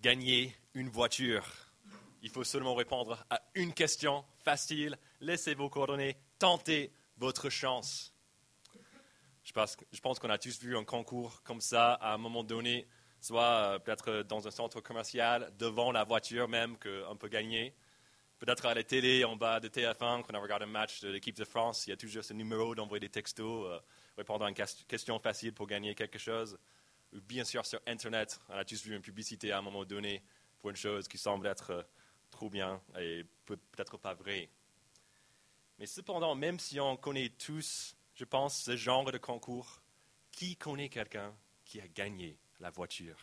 gagner une voiture. Il faut seulement répondre à une question facile. Laissez vos coordonnées, tentez votre chance. Je pense, qu'on a tous vu un concours comme ça à un moment donné, soit euh, peut-être dans un centre commercial, devant la voiture même qu'on peut gagner. Peut-être à la télé, en bas de TF1, quand on regarde un match de l'équipe de France, il y a toujours ce numéro d'envoyer des textos, euh, répondre à une question facile pour gagner quelque chose. Bien sûr sur Internet, on a tous vu une publicité à un moment donné pour une chose qui semble être euh, trop bien et peut-être pas vrai. Mais cependant, même si on connaît tous, je pense, ce genre de concours, qui connaît quelqu'un qui a gagné la voiture?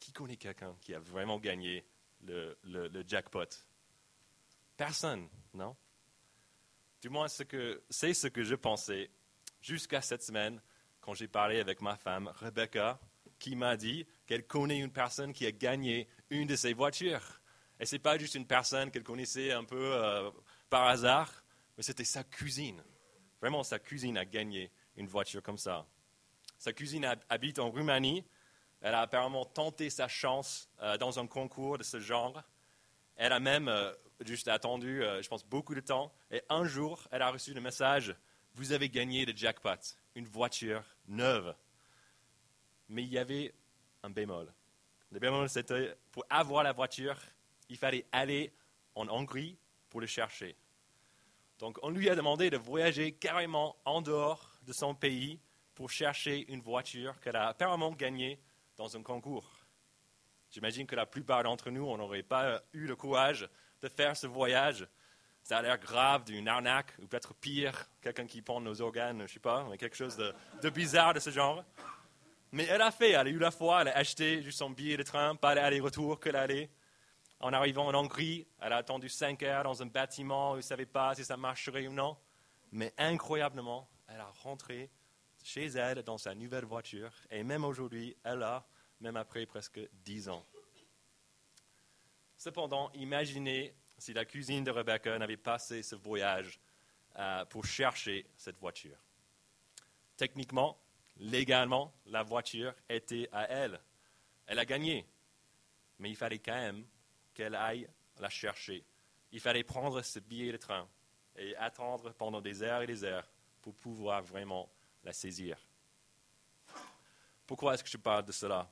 Qui connaît quelqu'un qui a vraiment gagné le, le jackpot? Personne, non? Du moins, c'est ce que je pensais jusqu'à cette semaine quand j'ai parlé avec ma femme, Rebecca, qui m'a dit qu'elle connaît une personne qui a gagné une de ses voitures. Et ce n'est pas juste une personne qu'elle connaissait un peu euh, par hasard, mais c'était sa cuisine. Vraiment, sa cuisine a gagné une voiture comme ça. Sa cuisine habite en Roumanie. Elle a apparemment tenté sa chance euh, dans un concours de ce genre. Elle a même euh, juste attendu, je pense, beaucoup de temps. Et un jour, elle a reçu le message Vous avez gagné le jackpot, une voiture neuve. Mais il y avait un bémol. Le bémol, c'était pour avoir la voiture, il fallait aller en Hongrie pour le chercher. Donc, on lui a demandé de voyager carrément en dehors de son pays pour chercher une voiture qu'elle a apparemment gagnée dans un concours. J'imagine que la plupart d'entre nous, on n'aurait pas eu le courage de faire ce voyage. Ça a l'air grave d'une arnaque, ou peut-être pire, quelqu'un qui prend nos organes, je ne sais pas, mais quelque chose de, bizarre de ce genre. Mais elle a fait, elle a eu la foi, elle a acheté juste son billet de train, pas l'aller-retour que l'aller. En arrivant en Hongrie, elle a attendu 5 heures dans un bâtiment, elle ne savait pas si ça marcherait ou non. Mais incroyablement, elle a rentré chez elle dans sa nouvelle voiture. Et même aujourd'hui, elle a, même après presque 10 ans. Cependant, imaginez si la cuisine de Rebecca n'avait passé ce voyage euh, pour chercher cette voiture. Techniquement, légalement, la voiture était à elle. Elle a gagné. Mais il fallait quand même qu'elle aille la chercher. Il fallait prendre ce billet de train et attendre pendant des heures et des heures pour pouvoir vraiment la saisir. Pourquoi est-ce que je parle de cela?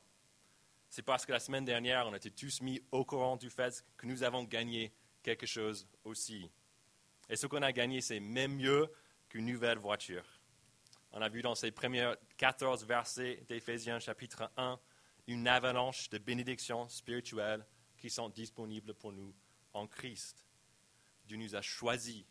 C'est parce que la semaine dernière, on était tous mis au courant du fait que nous avons gagné quelque chose aussi. Et ce qu'on a gagné, c'est même mieux qu'une nouvelle voiture. On a vu dans ces premiers 14 versets d'Éphésiens chapitre 1 une avalanche de bénédictions spirituelles qui sont disponibles pour nous en Christ. Dieu nous a choisis,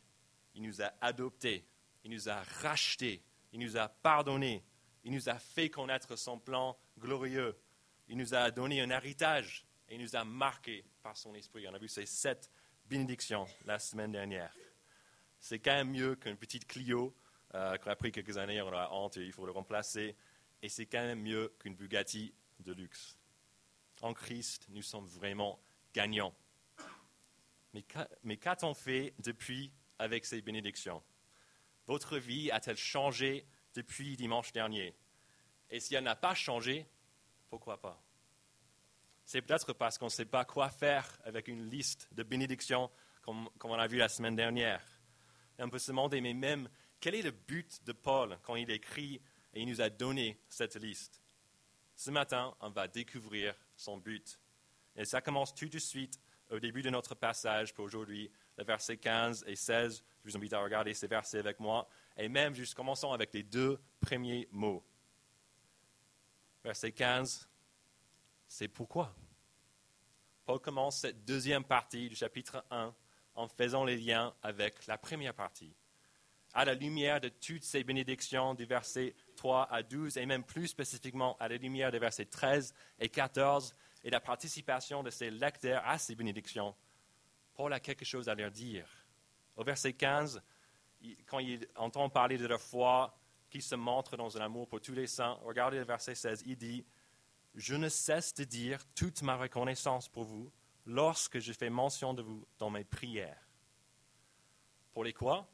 il nous a adoptés, il nous a rachetés, il nous a pardonnés, il nous a fait connaître son plan glorieux. Il nous a donné un héritage et il nous a marqué par son esprit. On a vu ces sept bénédictions la semaine dernière. C'est quand même mieux qu'une petite Clio euh, pris quelques années, on a honte et il faut le remplacer. Et c'est quand même mieux qu'une Bugatti de luxe. En Christ, nous sommes vraiment gagnants. Mais qu'a-t-on fait depuis avec ces bénédictions? Votre vie a-t-elle changé depuis dimanche dernier? Et si elle n'a pas changé, pourquoi pas? C'est peut-être parce qu'on ne sait pas quoi faire avec une liste de bénédictions comme, on a vu la semaine dernière. Et on peut se demander, mais même, quel est le but de Paul quand il écrit et il nous a donné cette liste? Ce matin, on va découvrir son but. Et ça commence tout de suite au début de notre passage pour aujourd'hui, les versets 15 et 16. Je vous invite à regarder ces versets avec moi. Et même, juste commençons avec les deux premiers mots verset 15, c'est pourquoi. Paul commence cette deuxième partie du chapitre 1 en faisant les liens avec la première partie. À la lumière de toutes ces bénédictions du verset 3 à 12, et même plus spécifiquement à la lumière des versets 13 et 14, et la participation de ces lecteurs à ces bénédictions, Paul a quelque chose à leur dire. Au verset 15, quand il entend parler de leur foi, qui se montre dans un amour pour tous les saints. Regardez le verset 16, il dit, Je ne cesse de dire toute ma reconnaissance pour vous lorsque je fais mention de vous dans mes prières. Pour les quoi?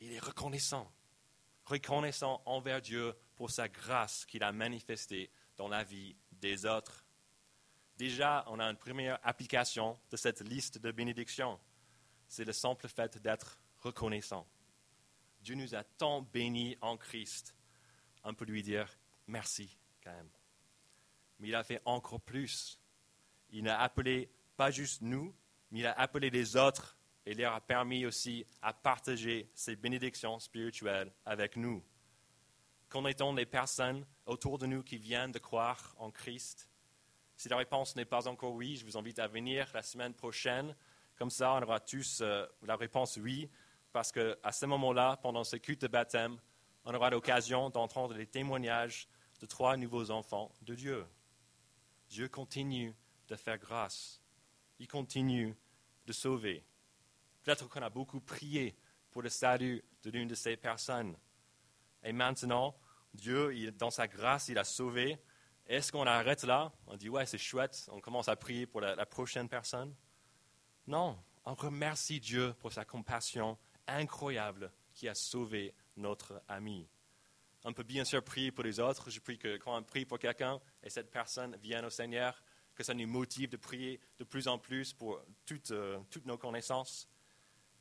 Il est reconnaissant. Reconnaissant envers Dieu pour sa grâce qu'il a manifestée dans la vie des autres. Déjà, on a une première application de cette liste de bénédictions. C'est le simple fait d'être reconnaissant. Dieu nous a tant bénis en Christ. On peut lui dire merci quand même. Mais il a fait encore plus. Il a appelé pas juste nous, mais il a appelé les autres et leur a permis aussi à partager ces bénédictions spirituelles avec nous. Connaît-on les personnes autour de nous qui viennent de croire en Christ? Si la réponse n'est pas encore oui, je vous invite à venir la semaine prochaine. Comme ça, on aura tous euh, la réponse oui, parce qu'à ce moment-là, pendant ce culte de baptême, on aura l'occasion d'entendre les témoignages de trois nouveaux enfants de Dieu. Dieu continue de faire grâce. Il continue de sauver. Peut-être qu'on a beaucoup prié pour le salut de l'une de ces personnes. Et maintenant, Dieu, dans sa grâce, il a sauvé. Est-ce qu'on arrête là? On dit, ouais, c'est chouette, on commence à prier pour la, la prochaine personne Non, on remercie Dieu pour sa compassion incroyable qui a sauvé notre ami. On peut bien sûr prier pour les autres. Je prie que quand on prie pour quelqu'un et cette personne vient au Seigneur, que ça nous motive de prier de plus en plus pour toutes, euh, toutes nos connaissances.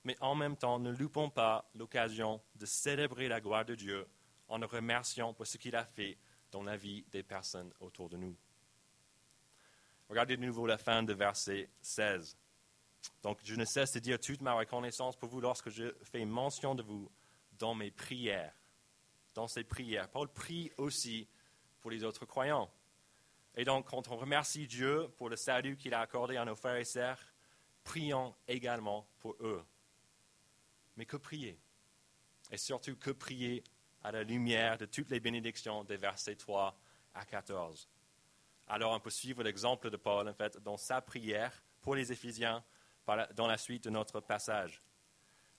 Mais en même temps, ne loupons pas l'occasion de célébrer la gloire de Dieu en le remerciant pour ce qu'il a fait dans la vie des personnes autour de nous. Regardez de nouveau la fin de verset 16. Donc, je ne cesse de dire toute ma reconnaissance pour vous lorsque je fais mention de vous dans mes prières. Dans ses prières. Paul prie aussi pour les autres croyants. Et donc, quand on remercie Dieu pour le salut qu'il a accordé à nos frères et sœurs, prions également pour eux. Mais que prier? Et surtout, que prier à la lumière de toutes les bénédictions des versets 3 à 14. Alors, on peut suivre l'exemple de Paul, en fait, dans sa prière pour les Éphésiens dans la suite de notre passage.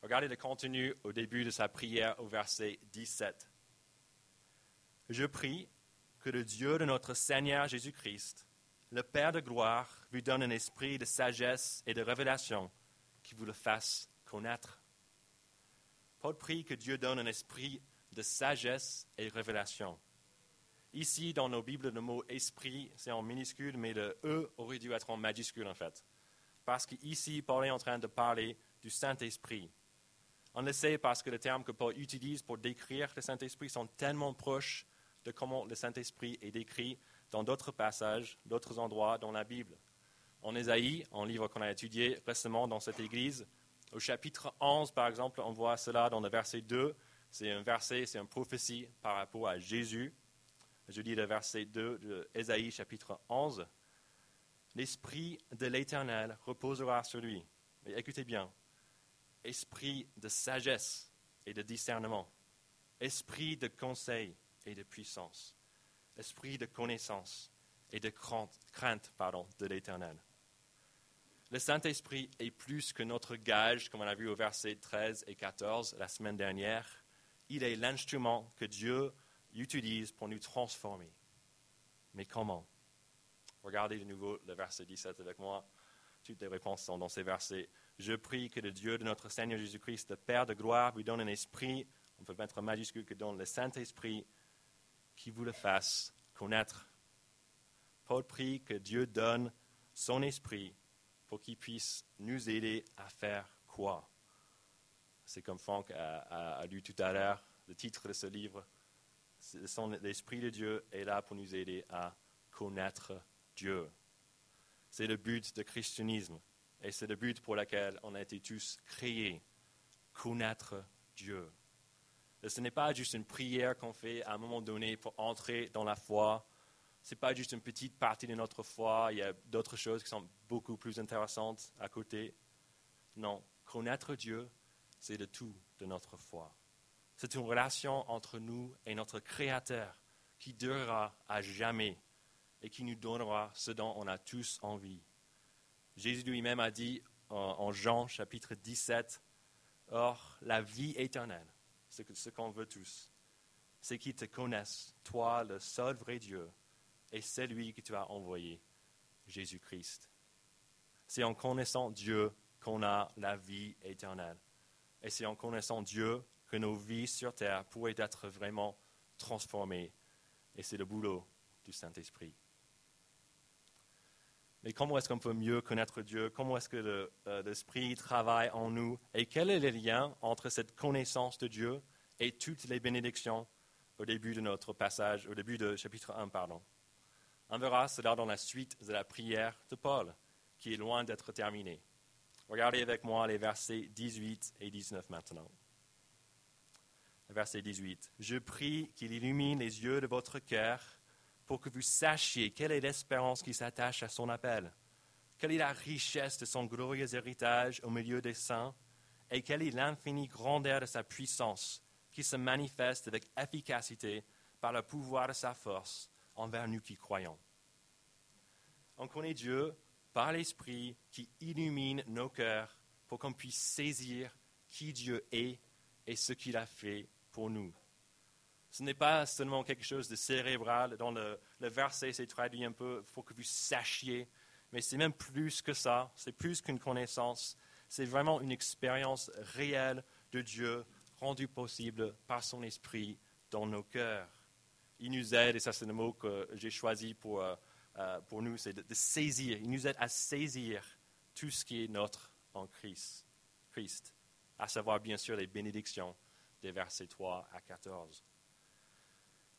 Regardez le contenu au début de sa prière au verset 17. Je prie que le Dieu de notre Seigneur Jésus-Christ, le Père de gloire, vous donne un esprit de sagesse et de révélation qui vous le fasse connaître. Paul prie que Dieu donne un esprit de sagesse et révélation. Ici, dans nos Bibles, le mot esprit, c'est en minuscule, mais le E aurait dû être en majuscule en fait parce qu'ici, Paul est en train de parler du Saint-Esprit. On le sait parce que les termes que Paul utilise pour décrire le Saint-Esprit sont tellement proches de comment le Saint-Esprit est décrit dans d'autres passages, d'autres endroits dans la Bible. En Ésaïe, un livre qu'on a étudié récemment dans cette église, au chapitre 11, par exemple, on voit cela dans le verset 2. C'est un verset, c'est une prophétie par rapport à Jésus. Je lis le verset 2 de Ésaïe, chapitre 11 l'Esprit de l'Éternel reposera sur lui. Mais écoutez bien, esprit de sagesse et de discernement, esprit de conseil et de puissance, esprit de connaissance et de crainte, pardon, de l'Éternel. Le Saint-Esprit est plus que notre gage, comme on a vu au verset 13 et 14 la semaine dernière. Il est l'instrument que Dieu utilise pour nous transformer. Mais comment? Regardez de nouveau le verset 17 avec moi. Toutes les réponses sont dans ces versets. Je prie que le Dieu de notre Seigneur Jésus-Christ, le Père de gloire, vous donne un esprit, on peut mettre majuscule que donne le Saint-Esprit, qui vous le fasse connaître. Paul prie que Dieu donne son esprit pour qu'il puisse nous aider à faire quoi C'est comme Franck a, lu tout à l'heure, le titre de ce livre. L'Esprit de Dieu est là pour nous aider à connaître Dieu. C'est le but du christianisme et c'est le but pour lequel on a été tous créés, connaître Dieu. Ce n'est pas juste une prière qu'on fait à un moment donné pour entrer dans la foi. Ce n'est pas juste une petite partie de notre foi. Il y a d'autres choses qui sont beaucoup plus intéressantes à côté. Non, connaître Dieu, c'est le tout de notre foi. C'est une relation entre nous et notre Créateur qui durera à jamais et qui nous donnera ce dont on a tous envie. Jésus lui-même a dit en, Jean chapitre 17, Or, la vie éternelle, ce qu'on veut tous, c'est qu'ils te connaissent, toi, le seul vrai Dieu, et celui que tu as envoyé, Jésus-Christ. C'est en connaissant Dieu qu'on a la vie éternelle. Et c'est en connaissant Dieu que nos vies sur terre pourraient être vraiment transformées. Et c'est le boulot du Saint-Esprit. Mais comment est-ce qu'on peut mieux connaître Dieu? Comment est-ce que euh, l'Esprit travaille en nous? Et quel est le lien entre cette connaissance de Dieu et toutes les bénédictions au début de notre passage, au début de chapitre 1, pardon? On verra cela dans la suite de la prière de Paul, qui est loin d'être terminée. Regardez avec moi les versets 18 et 19 maintenant. Verset 18. Je prie qu'il illumine les yeux de votre cœur pour que vous sachiez quelle est l'espérance qui s'attache à son appel, quelle est la richesse de son glorieux héritage au milieu des saints, et quelle est l'infinie grandeur de sa puissance qui se manifeste avec efficacité par le pouvoir de sa force envers nous qui croyons. On connaît Dieu par l'Esprit qui illumine nos cœurs pour qu'on puisse saisir qui Dieu est et ce qu'il a fait pour nous. Ce n'est pas seulement quelque chose de cérébral. Dans le, verset, c'est traduit un peu, il faut que vous sachiez. Mais c'est même plus que ça. C'est plus qu'une connaissance. C'est vraiment une expérience réelle de Dieu rendue possible par son esprit dans nos cœurs. Il nous aide, et ça c'est le mot que j'ai choisi pour, euh, euh, pour nous, c'est de, saisir. Il nous aide à saisir tout ce qui est notre en Christ, Christ, à savoir bien sûr les bénédictions des versets 3 à 14.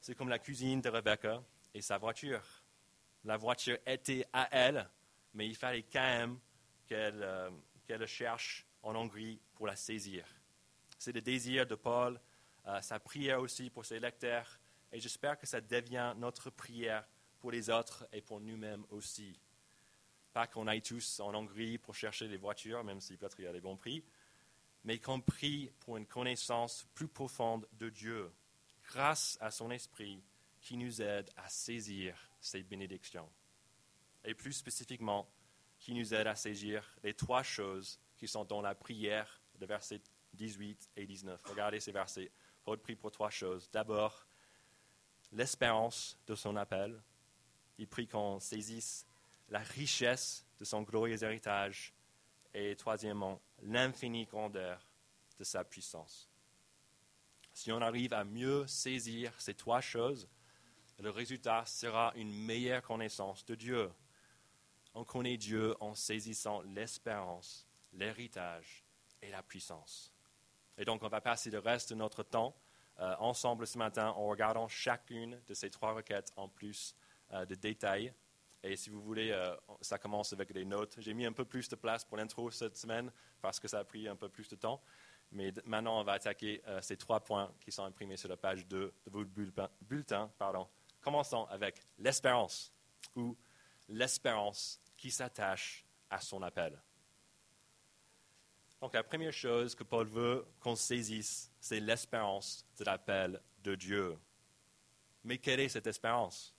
C'est comme la cuisine de Rebecca et sa voiture. La voiture était à elle, mais il fallait quand même qu'elle euh, cherche en Hongrie pour la saisir. C'est le désir de Paul, euh, sa prière aussi pour ses lecteurs, et j'espère que ça devient notre prière pour les autres et pour nous-mêmes aussi. Pas qu'on aille tous en Hongrie pour chercher les voitures, même si peut-être il y a des bons prix, mais qu'on prie pour une connaissance plus profonde de Dieu, grâce à son esprit qui nous aide à saisir ces bénédictions. Et plus spécifiquement, qui nous aide à saisir les trois choses qui sont dans la prière de versets 18 et 19. Regardez ces versets. Paul prie pour trois choses. D'abord, l'espérance de son appel. Il prie qu'on saisisse la richesse de son glorieux héritage. Et troisièmement, l'infinie grandeur de sa puissance. Si on arrive à mieux saisir ces trois choses, le résultat sera une meilleure connaissance de Dieu. On connaît Dieu en saisissant l'espérance, l'héritage et la puissance. Et donc, on va passer le reste de notre temps euh, ensemble ce matin en regardant chacune de ces trois requêtes en plus euh, de détails. Et si vous voulez, euh, ça commence avec des notes. J'ai mis un peu plus de place pour l'intro cette semaine parce que ça a pris un peu plus de temps. Mais maintenant, on va attaquer euh, ces trois points qui sont imprimés sur la page 2 de votre bulletin. Pardon. Commençons avec l'espérance, ou l'espérance qui s'attache à son appel. Donc la première chose que Paul veut qu'on saisisse, c'est l'espérance de l'appel de Dieu. Mais quelle est cette espérance?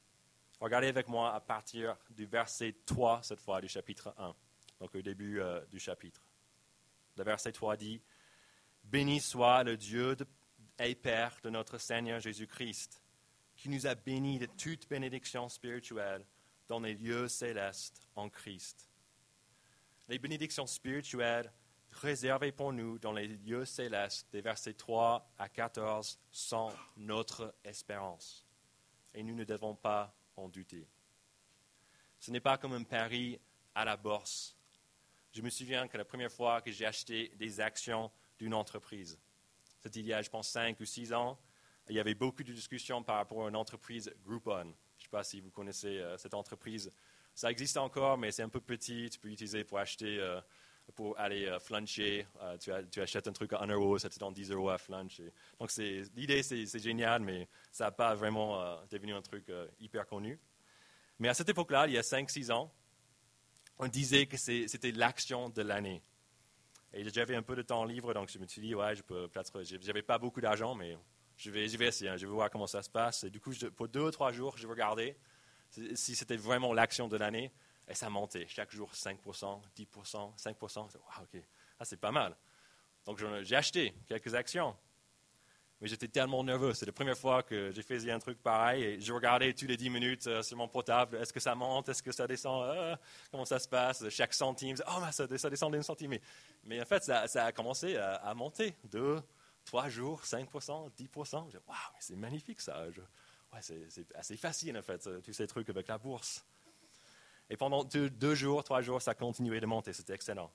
Regardez avec moi à partir du verset 3, cette fois, du chapitre 1, donc au début euh, du chapitre. Le verset 3 dit Béni soit le Dieu et Père de notre Seigneur Jésus-Christ, qui nous a bénis de toute bénédiction spirituelle dans les lieux célestes en Christ. Les bénédictions spirituelles réservées pour nous dans les lieux célestes, des versets 3 à 14, sont notre espérance. Et nous ne devons pas en douter. Ce n'est pas comme un pari à la bourse. Je me souviens que la première fois que j'ai acheté des actions d'une entreprise. C'était il y a, je pense, cinq ou six ans. Il y avait beaucoup de discussions par rapport à une entreprise Groupon. Je ne sais pas si vous connaissez euh, cette entreprise. Ça existe encore, mais c'est un peu petit. Tu peux l'utiliser pour acheter, euh, pour aller euh, fluncher. Tu, tu, achètes un truc à 1 euro, ça te donne 10 euros à flunch. donc l'idée, c'est génial, mais ça n'a pas vraiment devenu un truc hyper connu. Mais à cette époque-là, il y a 5-6 ans, on disait que c'était l'action de l'année. Et j'avais un peu de temps libre, donc je me suis dit, ouais, je peux peut-être. J'avais pas beaucoup d'argent, mais je vais, je vais essayer, hein, je vais voir comment ça se passe. Et du coup, pour deux ou trois jours, je regardais si c'était vraiment l'action de l'année, et ça montait chaque jour 5%, 10%, 5%. Wow, ok, ah, c'est pas mal. Donc j'ai acheté quelques actions. Mais j'étais tellement nerveux. C'est la première fois que j'ai fait un truc pareil. Et je regardais tous les 10 minutes euh, sur mon portable. Est-ce que ça monte? Est-ce que ça descend? Euh, comment ça se passe? Chaque centime. Oh, ça, descend d'une centime. Mais, en fait, ça, a commencé à, monter. Deux, trois jours, 5%, 10%. Waouh, c'est magnifique ça. ouais, c'est assez facile en fait, tous ces trucs avec la bourse. Et pendant deux, jours, trois jours, ça continuait de monter. C'était excellent.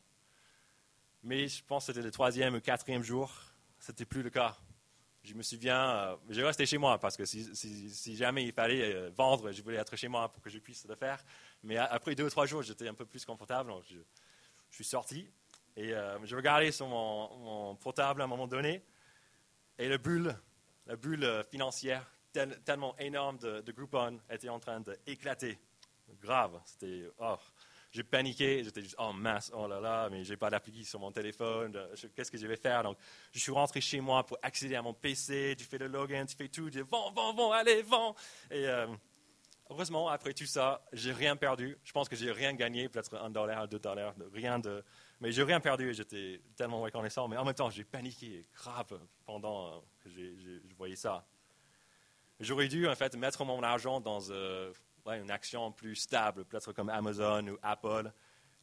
Mais je pense que c'était le troisième ou quatrième jour, ce n'était plus le cas. Je me souviens, euh, je restais chez moi parce que si, jamais il fallait euh, vendre, je voulais être chez moi pour que je puisse le faire. Mais après deux ou trois jours, j'étais un peu plus confortable. je, suis sorti et euh, je regardais sur mon, portable à un moment donné et la bulle, la bulle financière tellement énorme de, Groupon était en train d'éclater. Grave. C'était. Oh, j'ai paniqué, j'étais juste, oh mince, oh là là, mais j'ai pas d'appli sur mon téléphone, qu'est-ce que je vais faire? Donc, je suis rentré chez moi pour accéder à mon PC, tu fais le login, tu fais tout, tu dis, vends, vends, vends, allez, vends. Et euh, heureusement, après tout ça, j'ai rien perdu. Je pense que j'ai rien gagné, peut-être un dollar, deux dollars, rien de. Mais j'ai rien perdu et j'étais tellement reconnaissant. Mais en même temps, j'ai paniqué grave pendant que je voyais ça. J'aurais dû en fait mettre mon argent dans euh, une action plus stable, peut-être comme Amazon ou Apple,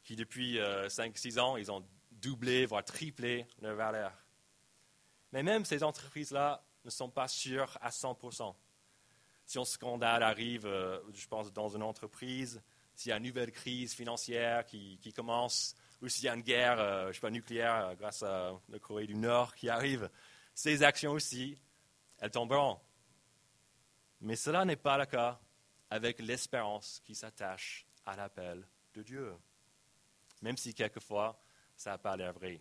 qui depuis 5-6 euh, ans, ils ont doublé, voire triplé leur valeur. Mais même ces entreprises-là ne sont pas sûres à 100%. Si un scandale arrive, euh, je pense, dans une entreprise, s'il y a une nouvelle crise financière qui, commence, ou s'il y a une guerre, je sais pas, nucléaire grâce à la Corée du Nord qui arrive, ces actions aussi, elles tomberont. Mais cela n'est pas le cas avec l'espérance qui s'attache à l'appel de Dieu, même si quelquefois ça n'a pas l'air vrai.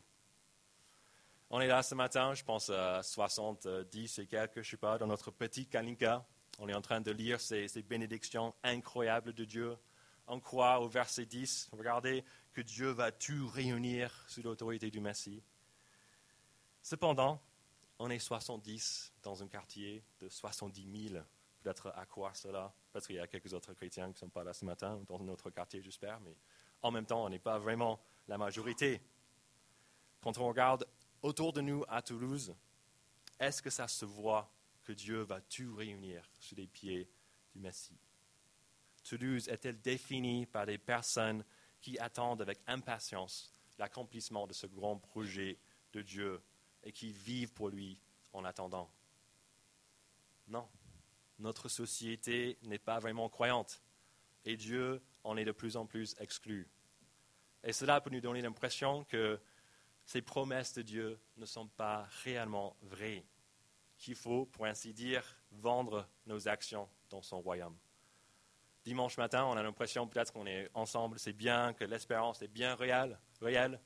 On est là ce matin, je pense à 70 et quelques, je ne sais pas, dans notre petit Kalinka. On est en train de lire ces, ces bénédictions incroyables de Dieu. On croit au verset 10, regardez que Dieu va tout réunir sous l'autorité du Messie. Cependant, on est 70 dans un quartier de 70 000 à quoi cela? Parce qu'il y a quelques autres chrétiens qui ne sont pas là ce matin, dans notre quartier, j'espère, mais en même temps, on n'est pas vraiment la majorité. Quand on regarde autour de nous à Toulouse, est-ce que ça se voit que Dieu va tout réunir sous les pieds du Messie? Toulouse est-elle définie par des personnes qui attendent avec impatience l'accomplissement de ce grand projet de Dieu et qui vivent pour lui en attendant? Non notre société n'est pas vraiment croyante et Dieu en est de plus en plus exclu. Et cela peut nous donner l'impression que ces promesses de Dieu ne sont pas réellement vraies, qu'il faut, pour ainsi dire, vendre nos actions dans son royaume. Dimanche matin, on a l'impression peut-être qu'on est ensemble, c'est bien, que l'espérance est bien réelle, réelle,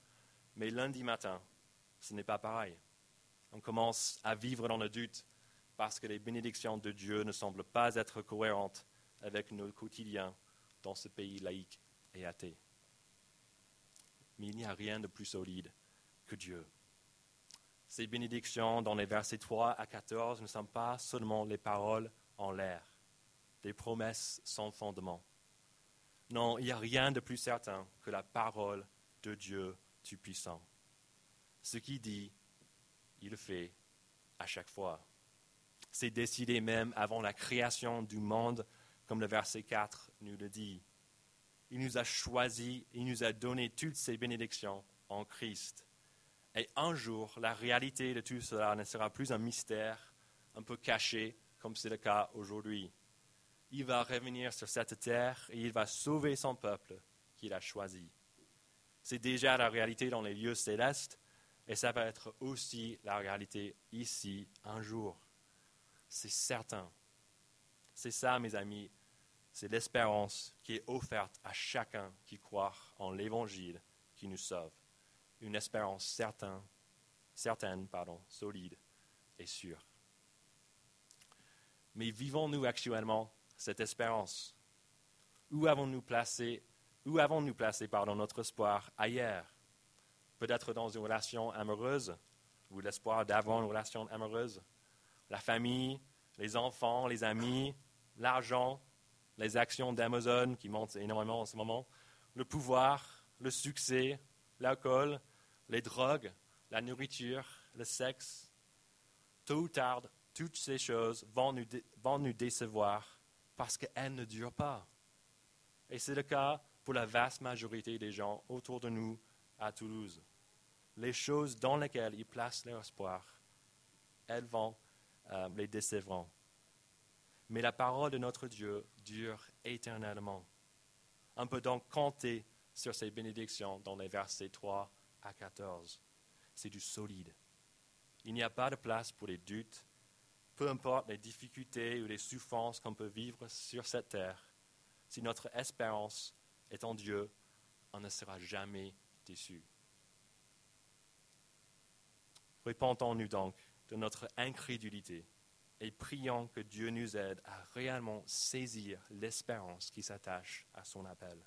mais lundi matin, ce n'est pas pareil. On commence à vivre dans le doute, parce que les bénédictions de Dieu ne semblent pas être cohérentes avec nos quotidiens dans ce pays laïque et athée. Mais il n'y a rien de plus solide que Dieu. Ces bénédictions dans les versets 3 à 14 ne sont pas seulement les paroles en l'air, des promesses sans fondement. Non, il n'y a rien de plus certain que la parole de Dieu Tout-Puissant. Ce qu'il dit, il le fait à chaque fois. C'est décidé même avant la création du monde, comme le verset 4 nous le dit. Il nous a choisis, il nous a donné toutes ces bénédictions en Christ. Et un jour, la réalité de tout cela ne sera plus un mystère un peu caché, comme c'est le cas aujourd'hui. Il va revenir sur cette terre et il va sauver son peuple qu'il a choisi. C'est déjà la réalité dans les lieux célestes et ça va être aussi la réalité ici un jour. C'est certain. C'est ça, mes amis. C'est l'espérance qui est offerte à chacun qui croit en l'Évangile qui nous sauve. Une espérance certaine, certaine pardon, solide et sûre. Mais vivons-nous actuellement cette espérance? Où avons-nous placé, où avons-nous placé pardon, notre espoir ailleurs? Peut-être dans une relation amoureuse ou l'espoir d'avoir une relation amoureuse? La famille, les enfants, les amis, l'argent, les actions d'Amazon qui montent énormément en ce moment, le pouvoir, le succès, l'alcool, les drogues, la nourriture, le sexe. Tôt ou tard, toutes ces choses vont nous, décevoir parce qu'elles ne durent pas. Et c'est le cas pour la vaste majorité des gens autour de nous à Toulouse. Les choses dans lesquelles ils placent leur espoir, elles vont euh, les décevront. Mais la parole de notre Dieu dure éternellement. On peut donc compter sur ces bénédictions dans les versets 3 à 14. C'est du solide. Il n'y a pas de place pour les doutes, peu importe les difficultés ou les souffrances qu'on peut vivre sur cette terre. Si notre espérance est en Dieu, on ne sera jamais déçu. Répentons-nous donc de notre incrédulité et prions que Dieu nous aide à réellement saisir l'espérance qui s'attache à son appel.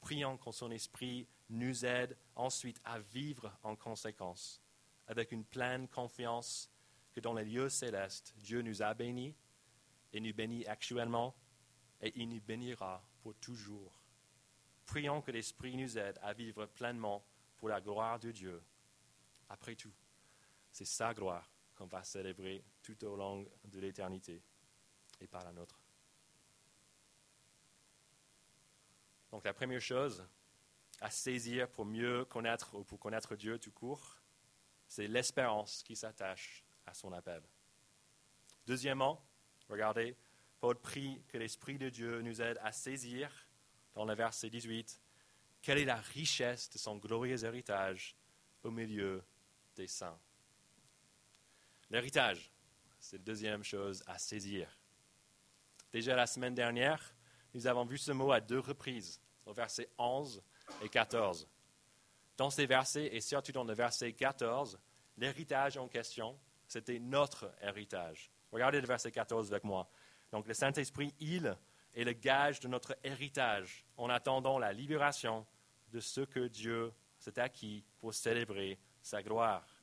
Prions que son esprit nous aide ensuite à vivre en conséquence, avec une pleine confiance que dans les lieux célestes, Dieu nous a bénis et nous bénit actuellement et il nous bénira pour toujours. Prions que l'Esprit nous aide à vivre pleinement pour la gloire de Dieu. Après tout, c'est sa gloire qu'on va célébrer tout au long de l'éternité et par la nôtre. Donc la première chose à saisir pour mieux connaître ou pour connaître Dieu tout court, c'est l'espérance qui s'attache à son appel. Deuxièmement, regardez, Paul prie que l'Esprit de Dieu nous aide à saisir, dans le verset 18, quelle est la richesse de son glorieux héritage au milieu des saints. L'héritage, c'est la deuxième chose à saisir. Déjà la semaine dernière, nous avons vu ce mot à deux reprises, au verset 11 et 14. Dans ces versets, et surtout dans le verset 14, l'héritage en question, c'était notre héritage. Regardez le verset 14 avec moi. Donc le Saint-Esprit, il est le gage de notre héritage en attendant la libération de ce que Dieu s'est acquis pour célébrer sa gloire.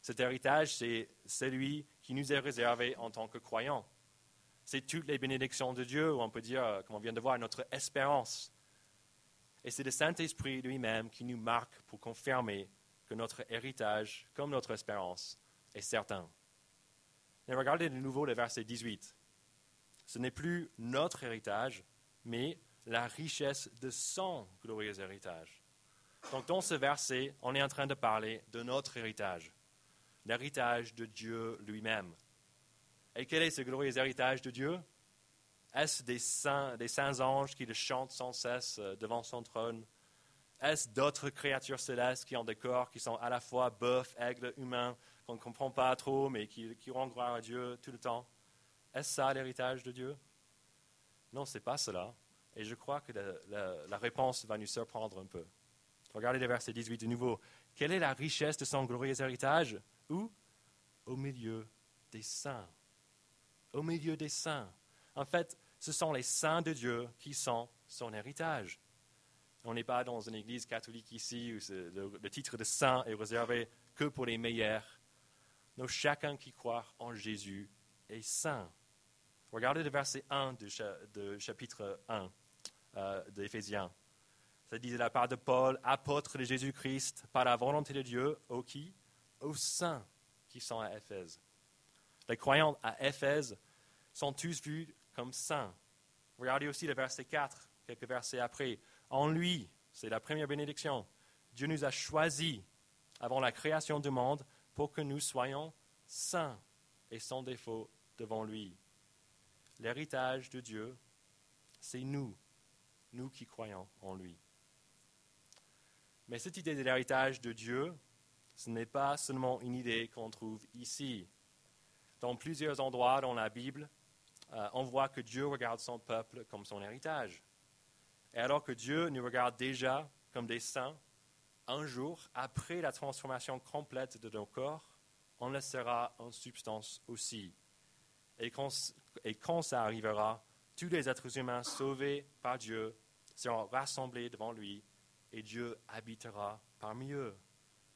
Cet héritage, c'est celui qui nous est réservé en tant que croyants. C'est toutes les bénédictions de Dieu, ou on peut dire, comme on vient de voir, notre espérance. Et c'est le Saint-Esprit lui-même qui nous marque pour confirmer que notre héritage, comme notre espérance, est certain. Et regardez de nouveau le verset 18. Ce n'est plus notre héritage, mais la richesse de son glorieux héritage. Donc dans ce verset, on est en train de parler de notre héritage l'héritage de Dieu lui-même. Et quel est ce glorieux héritage de Dieu? Est-ce des saints, des saints anges qui le chantent sans cesse euh, devant son trône? Est-ce d'autres créatures célestes qui ont des corps qui sont à la fois bœuf, aigle, humain, qu'on ne comprend pas trop, mais qui, qui rendent gloire à Dieu tout le temps? Est-ce ça l'héritage de Dieu? Non, ce n'est pas cela. Et je crois que la, la réponse va nous surprendre un peu. Regardez le verset 18 de nouveau. Quelle est la richesse de son glorieux héritage? Où? Au milieu des saints. Au milieu des saints. En fait, ce sont les saints de Dieu qui sont son héritage. On n'est pas dans une église catholique ici où le, titre de saint est réservé que pour les meilleurs. Non, chacun qui croit en Jésus est saint. Regardez le verset 1 de, chapitre 1 euh, d'Éphésiens. Ça dit de la part de Paul, apôtre de Jésus-Christ, par la volonté de Dieu, au qui? Aux saints qui sont à Éphèse. Les croyants à Éphèse sont tous vus comme saints. Regardez aussi le verset 4, quelques versets après. En lui, c'est la première bénédiction, Dieu nous a choisis avant la création du monde pour que nous soyons saints et sans défaut devant lui. L'héritage de Dieu, c'est nous, nous qui croyons en lui. Mais cette idée de l'héritage de Dieu, ce n'est pas seulement une idée qu'on trouve ici. Dans plusieurs endroits dans la Bible, euh, on voit que Dieu regarde son peuple comme son héritage. Et alors que Dieu nous regarde déjà comme des saints, un jour, après la transformation complète de nos corps, on le sera en substance aussi. Et quand, et quand ça arrivera, tous les êtres humains sauvés par Dieu seront rassemblés devant lui et Dieu habitera parmi eux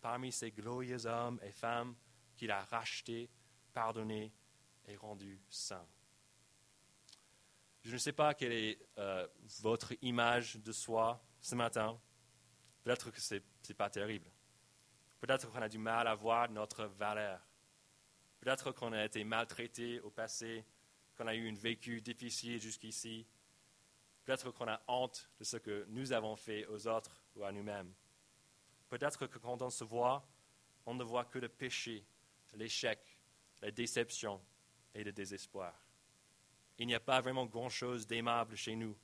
parmi ces glorieux hommes et femmes qu'il a rachetés, pardonnés et rendus saints. Je ne sais pas quelle est euh, votre image de soi ce matin. Peut-être que ce n'est pas terrible. Peut-être qu'on a du mal à voir notre valeur. Peut-être qu'on a été maltraité au passé, qu'on a eu un vécu difficile jusqu'ici. Peut-être qu'on a honte de ce que nous avons fait aux autres ou à nous-mêmes. Peut-être que quand on se voit, on ne voit que le péché, l'échec, la déception et le désespoir. Il n'y a pas vraiment grand-chose d'aimable chez nous.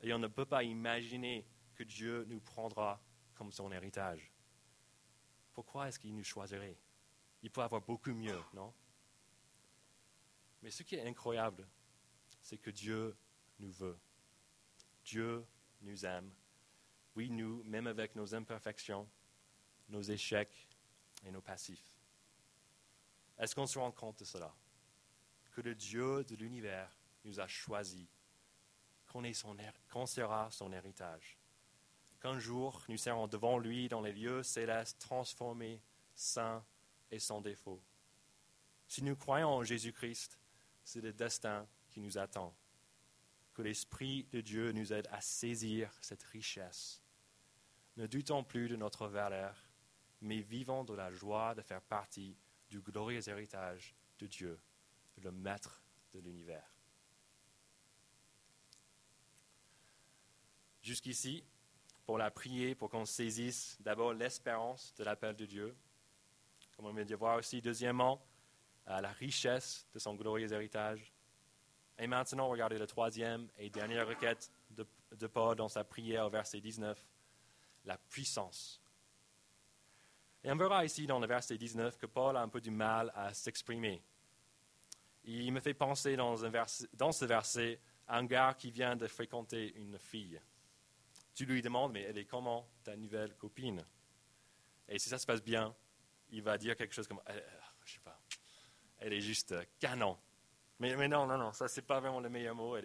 Et on ne peut pas imaginer que Dieu nous prendra comme son héritage. Pourquoi est-ce qu'il nous choisirait? Il peut avoir beaucoup mieux, non? Mais ce qui est incroyable, c'est que Dieu nous veut. Dieu nous aime. Oui, nous, même avec nos imperfections, nos échecs et nos passifs. Est-ce qu'on se rend compte de cela? Que le Dieu de l'univers nous a choisis, qu'on sera son héritage, qu'un jour nous serons devant lui dans les lieux célestes transformés, saints et sans défaut. Si nous croyons en Jésus-Christ, c'est le destin qui nous attend. Que l'Esprit de Dieu nous aide à saisir cette richesse. Ne doutons plus de notre valeur, mais vivons de la joie de faire partie du glorieux héritage de Dieu, le Maître de l'univers. Jusqu'ici, pour la prier, pour qu'on saisisse d'abord l'espérance de l'appel de Dieu, comme on vient de voir aussi, deuxièmement, la richesse de son glorieux héritage. Et maintenant, regardez la troisième et dernière requête de, de Paul dans sa prière au verset 19, la puissance et on verra ici dans le verset 19 que Paul a un peu du mal à s'exprimer. Il me fait penser dans, ce verset à un gars qui vient de fréquenter une fille. Tu lui demandes, mais elle est comment ta nouvelle copine? Et si ça se passe bien, il va dire quelque chose comme, euh, je sais pas, elle est juste euh, canon. Mais, non, non, non, ça, c'est pas vraiment le meilleur mot.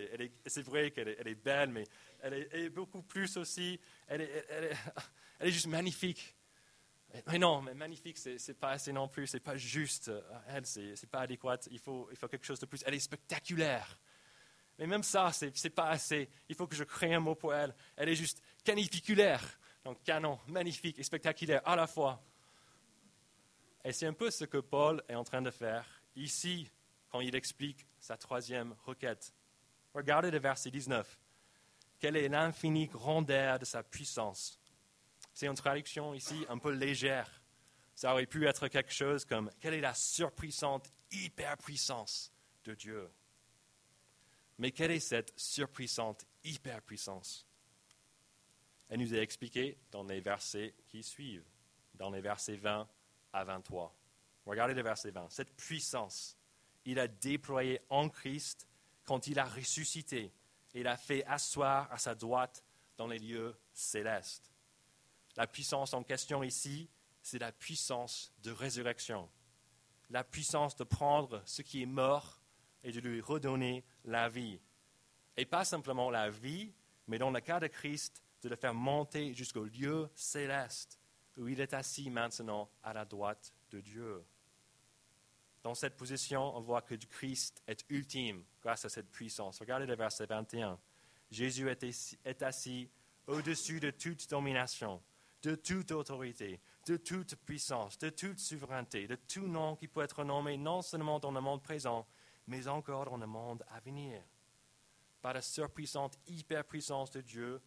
c'est vrai qu'elle est, belle, mais elle est, beaucoup plus aussi. Elle est juste magnifique. Mais non, mais magnifique, c'est, n'est pas assez non plus, c'est pas juste. Euh, elle, c'est, pas adéquat. Il faut, il faut quelque chose de plus. Elle est spectaculaire. Mais même ça, c'est, pas assez. Il faut que je crée un mot pour elle. Elle est juste caniculaire. Donc canon, magnifique et spectaculaire à la fois. Et c'est un peu ce que Paul est en train de faire ici quand il explique sa troisième requête. Regardez le verset 19. Quelle est l'infinie grandeur de sa puissance? C'est une traduction ici un peu légère. Ça aurait pu être quelque chose comme quelle est la surpuissante hyperpuissance de Dieu? Mais quelle est cette surpuissante hyperpuissance? Elle nous est expliquée dans les versets qui suivent, dans les versets 20 à 23. Regardez le verset 20. Cette puissance, il a déployé en Christ quand il a ressuscité et l'a fait asseoir à sa droite dans les lieux célestes. La puissance en question ici, c'est la puissance de résurrection. La puissance de prendre ce qui est mort et de lui redonner la vie. Et pas simplement la vie, mais dans le cas de Christ, de le faire monter jusqu'au lieu céleste, où il est assis maintenant à la droite de Dieu. Dans cette position, on voit que Christ est ultime grâce à cette puissance. Regardez le verset 21. Jésus est assis au-dessus de toute domination, de toute autorité, de toute puissance, de toute souveraineté, de tout nom qui peut être nommé non seulement dans le monde présent, mais encore dans le monde à venir. Par la surpuissante hyperpuissance de Dieu,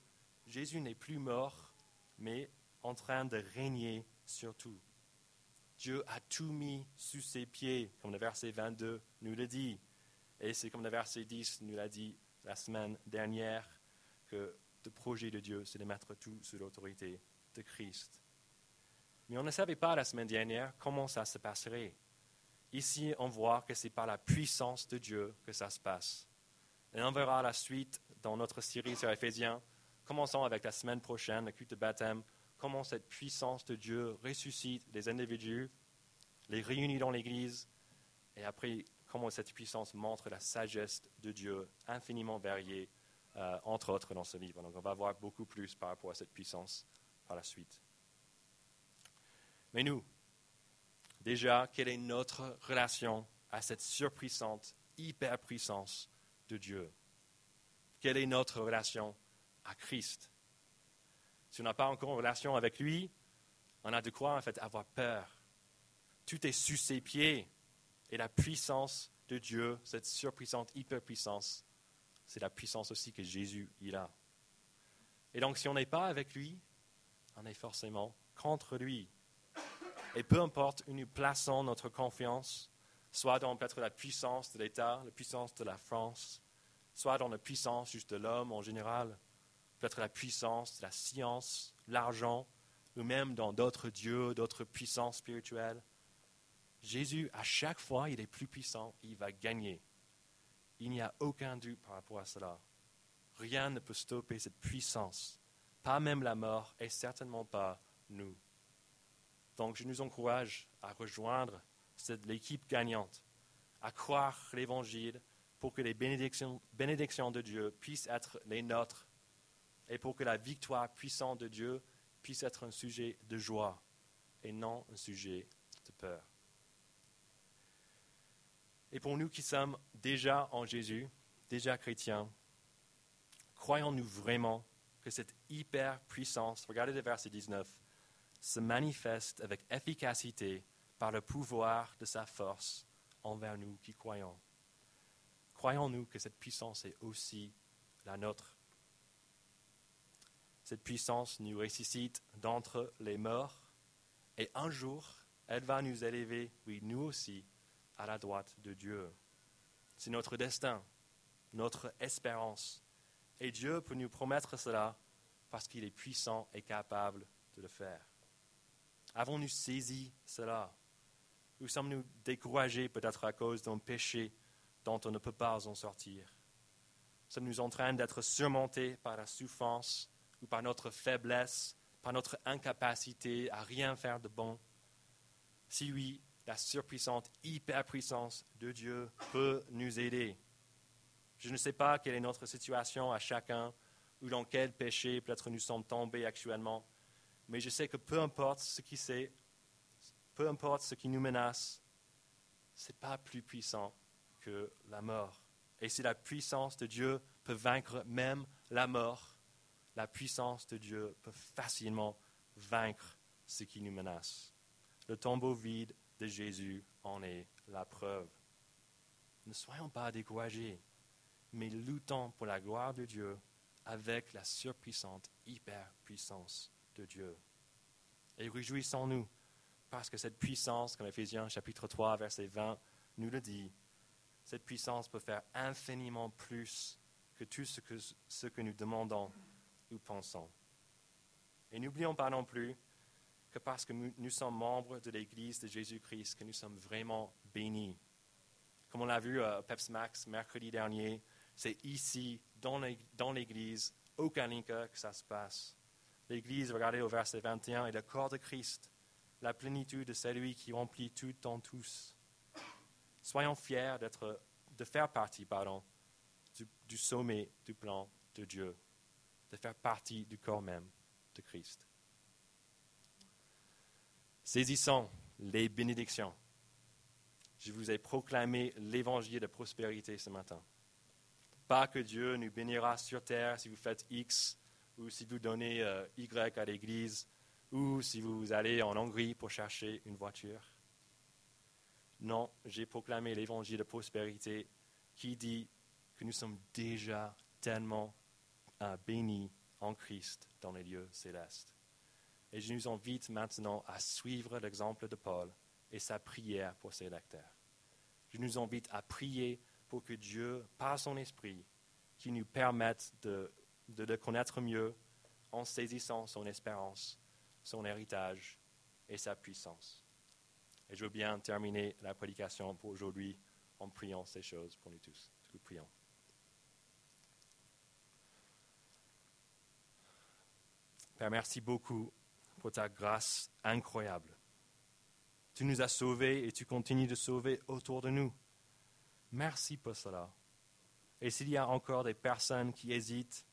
Jésus n'est plus mort, mais en train de régner sur tout. Dieu a tout mis sous ses pieds, comme le verset 22 nous le dit. Et c'est comme le verset 10 nous l'a dit la semaine dernière, que le projet de Dieu, c'est de mettre tout sous l'autorité Christ. Mais on ne savait pas la semaine dernière comment ça se passerait. Ici, on voit que c'est par la puissance de Dieu que ça se passe. Et on verra la suite dans notre série sur Éphésiens. Commençons avec la semaine prochaine, le culte de baptême, comment cette puissance de Dieu ressuscite les individus, les réunit dans l'Église, et après comment cette puissance montre la sagesse de Dieu infiniment variée, euh, entre autres dans ce livre. Donc on va voir beaucoup plus par rapport à cette puissance par la suite. Mais nous, déjà, quelle est notre relation à cette surpuissante hyperpuissance de Dieu? Quelle est notre relation à Christ? Si on n'a pas encore une relation avec lui, on a de quoi en fait avoir peur. Tout est sous ses pieds. Et la puissance de Dieu, cette surpuissante hyperpuissance, c'est la puissance aussi que Jésus il a. Et donc, si on n'est pas avec lui, on est forcément contre lui. Et peu importe où nous plaçons notre confiance, soit dans peut-être la puissance de l'État, la puissance de la France, soit dans la puissance juste de l'homme en général, peut-être la puissance, la science, l'argent, ou même dans d'autres dieux, d'autres puissances spirituelles. Jésus, à chaque fois, il est plus puissant, il va gagner. Il n'y a aucun doute par rapport à cela. Rien ne peut stopper cette puissance, pas même la mort et certainement pas nous. Donc je nous encourage à rejoindre l'équipe gagnante, à croire l'Évangile pour que les bénédictions, bénédictions de Dieu puissent être les nôtres et pour que la victoire puissante de Dieu puisse être un sujet de joie et non un sujet de peur. Et pour nous qui sommes déjà en Jésus, déjà chrétiens, croyons-nous vraiment que cette hyper puissance, regardez le verset 19, se manifeste avec efficacité par le pouvoir de sa force envers nous qui croyons. Croyons-nous que cette puissance est aussi la nôtre? Cette puissance nous ressuscite d'entre les morts et un jour, elle va nous élever, oui, nous aussi, à la droite de Dieu. C'est notre destin, notre espérance. Et Dieu peut nous promettre cela parce qu'il est puissant et capable de le faire. Avons-nous saisi cela? Ou sommes-nous découragés peut-être à cause d'un péché dont on ne peut pas en sortir? Sommes-nous en train d'être surmontés par la souffrance ou par notre faiblesse, par notre incapacité à rien faire de bon? Si oui, la surpuissante hyperpuissance de Dieu peut nous aider. Je ne sais pas quelle est notre situation à chacun ou dans quel péché peut-être nous sommes tombés actuellement, mais je sais que peu importe ce qui c'est, peu importe ce qui nous menace, ce n'est pas plus puissant que la mort. Et si la puissance de Dieu peut vaincre même la mort, la puissance de Dieu peut facilement vaincre ce qui nous menace. Le tombeau vide de Jésus en est la preuve. Ne soyons pas découragés, mais luttons pour la gloire de Dieu avec la surpuissante hyperpuissance de Dieu. Et réjouissons-nous, parce que cette puissance, comme Ephésiens chapitre 3, verset 20 nous le dit, cette puissance peut faire infiniment plus que tout ce que, ce que nous demandons ou pensons. Et n'oublions pas non plus que parce que nous sommes membres de l'Église de Jésus-Christ, que nous sommes vraiment bénis. Comme on l'a vu à Peps Max mercredi dernier, c'est ici, dans l'Église, au Kalinka, que ça se passe. L'Église, regardez au verset 21, est le corps de Christ, la plénitude de celui qui remplit tout en tous. Soyons fiers de faire partie pardon, du, du sommet du plan de Dieu, de faire partie du corps même de Christ. Saisissons les bénédictions. Je vous ai proclamé l'évangile de prospérité ce matin. Pas que Dieu nous bénira sur terre si vous faites X ou si vous donnez euh, Y à l'église ou si vous allez en Hongrie pour chercher une voiture. Non, j'ai proclamé l'évangile de prospérité qui dit que nous sommes déjà tellement euh, bénis en Christ dans les lieux célestes. Et je nous invite maintenant à suivre l'exemple de Paul et sa prière pour ses lecteurs. Je nous invite à prier pour que Dieu, par son esprit, qui nous permette de, de le connaître mieux en saisissant son espérance, son héritage et sa puissance. Et je veux bien terminer la prédication pour aujourd'hui en priant ces choses pour nous tous. Nous prions. Père, merci beaucoup pour ta grâce incroyable. Tu nous as sauvés et tu continues de sauver autour de nous. Merci pour cela. Et s'il y a encore des personnes qui hésitent,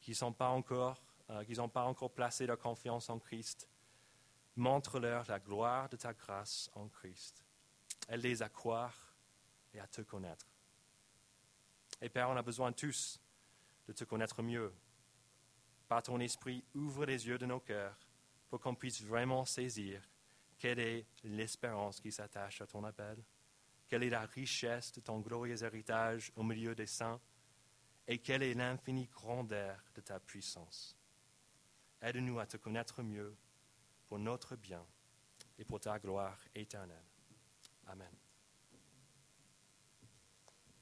qui n'ont pas, encore, euh, pas encore placé leur confiance en Christ, montre-leur la gloire de ta grâce en Christ. Aide-les à croire et à te connaître. Et Père, on a besoin tous de te connaître mieux. Par ton esprit, ouvre les yeux de nos cœurs pour qu'on puisse vraiment saisir quelle est l'espérance qui s'attache à ton appel, quelle est la richesse de ton glorieux héritage au milieu des saints, et quelle est l'infinie grandeur de ta puissance. Aide-nous à te connaître mieux pour notre bien et pour ta gloire éternelle. Amen.